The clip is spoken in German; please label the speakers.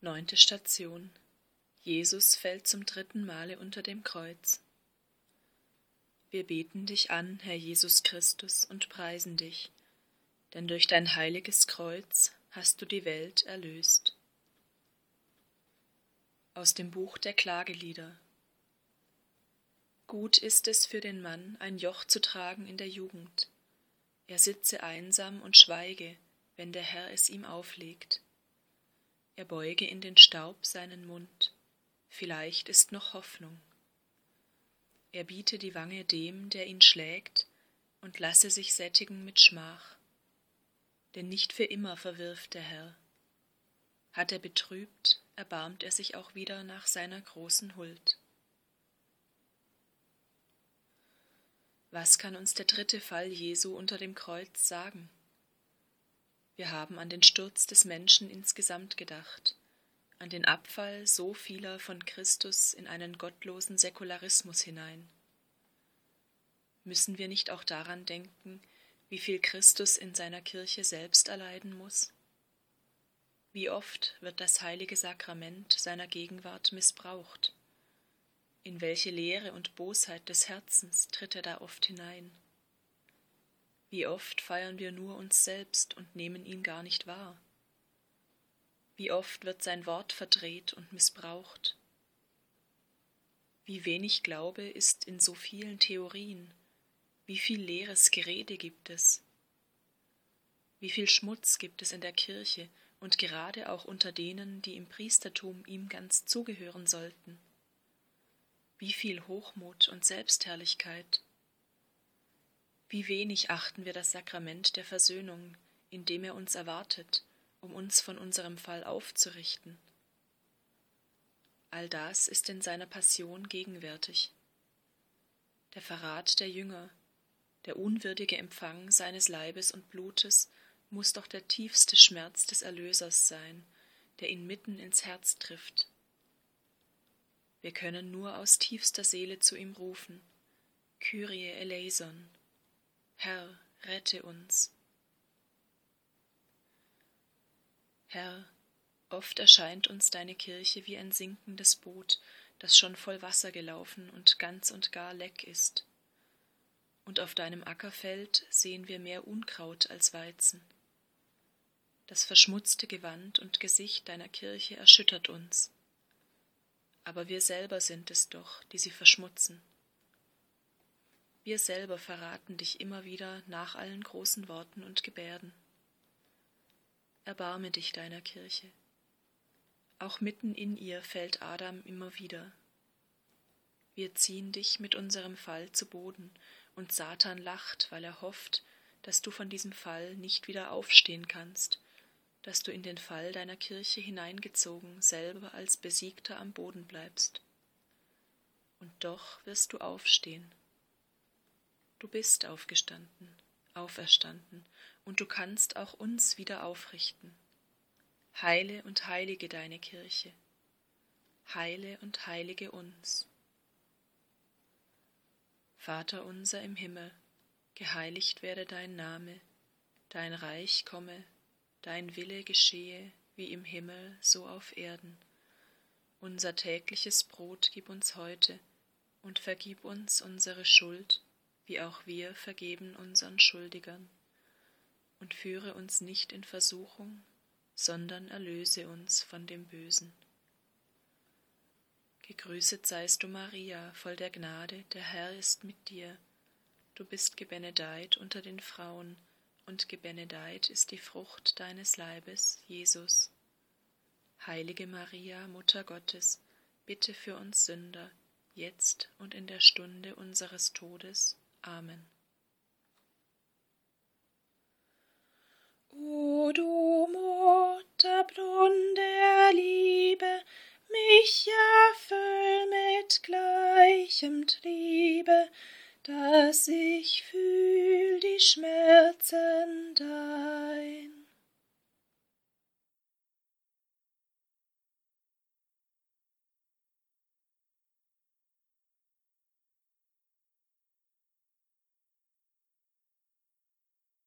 Speaker 1: Neunte Station. Jesus fällt zum dritten Male unter dem Kreuz. Wir beten dich an, Herr Jesus Christus, und preisen dich, denn durch dein heiliges Kreuz hast du die Welt erlöst. Aus dem Buch der Klagelieder. Gut ist es für den Mann, ein Joch zu tragen in der Jugend. Er sitze einsam und schweige, wenn der Herr es ihm auflegt er beuge in den Staub seinen Mund, vielleicht ist noch Hoffnung. Er biete die Wange dem, der ihn schlägt, und lasse sich sättigen mit Schmach. Denn nicht für immer verwirft der Herr. Hat er betrübt, erbarmt er sich auch wieder nach seiner großen Huld. Was kann uns der dritte Fall Jesu unter dem Kreuz sagen? Wir haben an den Sturz des Menschen insgesamt gedacht, an den Abfall so vieler von Christus in einen gottlosen Säkularismus hinein. Müssen wir nicht auch daran denken, wie viel Christus in seiner Kirche selbst erleiden muss? Wie oft wird das heilige Sakrament seiner Gegenwart missbraucht? In welche Leere und Bosheit des Herzens tritt er da oft hinein? Wie oft feiern wir nur uns selbst und nehmen ihn gar nicht wahr? Wie oft wird sein Wort verdreht und missbraucht? Wie wenig Glaube ist in so vielen Theorien, wie viel leeres Gerede gibt es? Wie viel Schmutz gibt es in der Kirche und gerade auch unter denen, die im Priestertum ihm ganz zugehören sollten? Wie viel Hochmut und Selbstherrlichkeit? Wie wenig achten wir das Sakrament der Versöhnung, in dem er uns erwartet, um uns von unserem Fall aufzurichten. All das ist in seiner Passion gegenwärtig. Der Verrat der Jünger, der unwürdige Empfang seines Leibes und Blutes muss doch der tiefste Schmerz des Erlösers sein, der ihn mitten ins Herz trifft. Wir können nur aus tiefster Seele zu ihm rufen, Kyrie eleison, Herr, rette uns. Herr, oft erscheint uns deine Kirche wie ein sinkendes Boot, das schon voll Wasser gelaufen und ganz und gar leck ist. Und auf deinem Ackerfeld sehen wir mehr Unkraut als Weizen. Das verschmutzte Gewand und Gesicht deiner Kirche erschüttert uns. Aber wir selber sind es doch, die sie verschmutzen. Wir selber verraten dich immer wieder nach allen großen Worten und Gebärden. Erbarme dich deiner Kirche. Auch mitten in ihr fällt Adam immer wieder. Wir ziehen dich mit unserem Fall zu Boden, und Satan lacht, weil er hofft, dass du von diesem Fall nicht wieder aufstehen kannst, dass du in den Fall deiner Kirche hineingezogen selber als Besiegter am Boden bleibst. Und doch wirst du aufstehen. Du bist aufgestanden, auferstanden, und du kannst auch uns wieder aufrichten. Heile und heilige deine Kirche. Heile und heilige uns. Vater unser im Himmel, geheiligt werde dein Name, dein Reich komme, dein Wille geschehe, wie im Himmel, so auf Erden. Unser tägliches Brot gib uns heute und vergib uns unsere Schuld, wie auch wir vergeben unseren Schuldigern. Und führe uns nicht in Versuchung, sondern erlöse uns von dem Bösen. Gegrüßet seist du, Maria, voll der Gnade, der Herr ist mit dir. Du bist gebenedeit unter den Frauen, und gebenedeit ist die Frucht deines Leibes, Jesus. Heilige Maria, Mutter Gottes, bitte für uns Sünder, jetzt und in der Stunde unseres Todes. Amen.
Speaker 2: O du Mutterbrunnen der Liebe, mich erfüll mit gleichem Triebe, dass ich fühl die Schmerzen dein.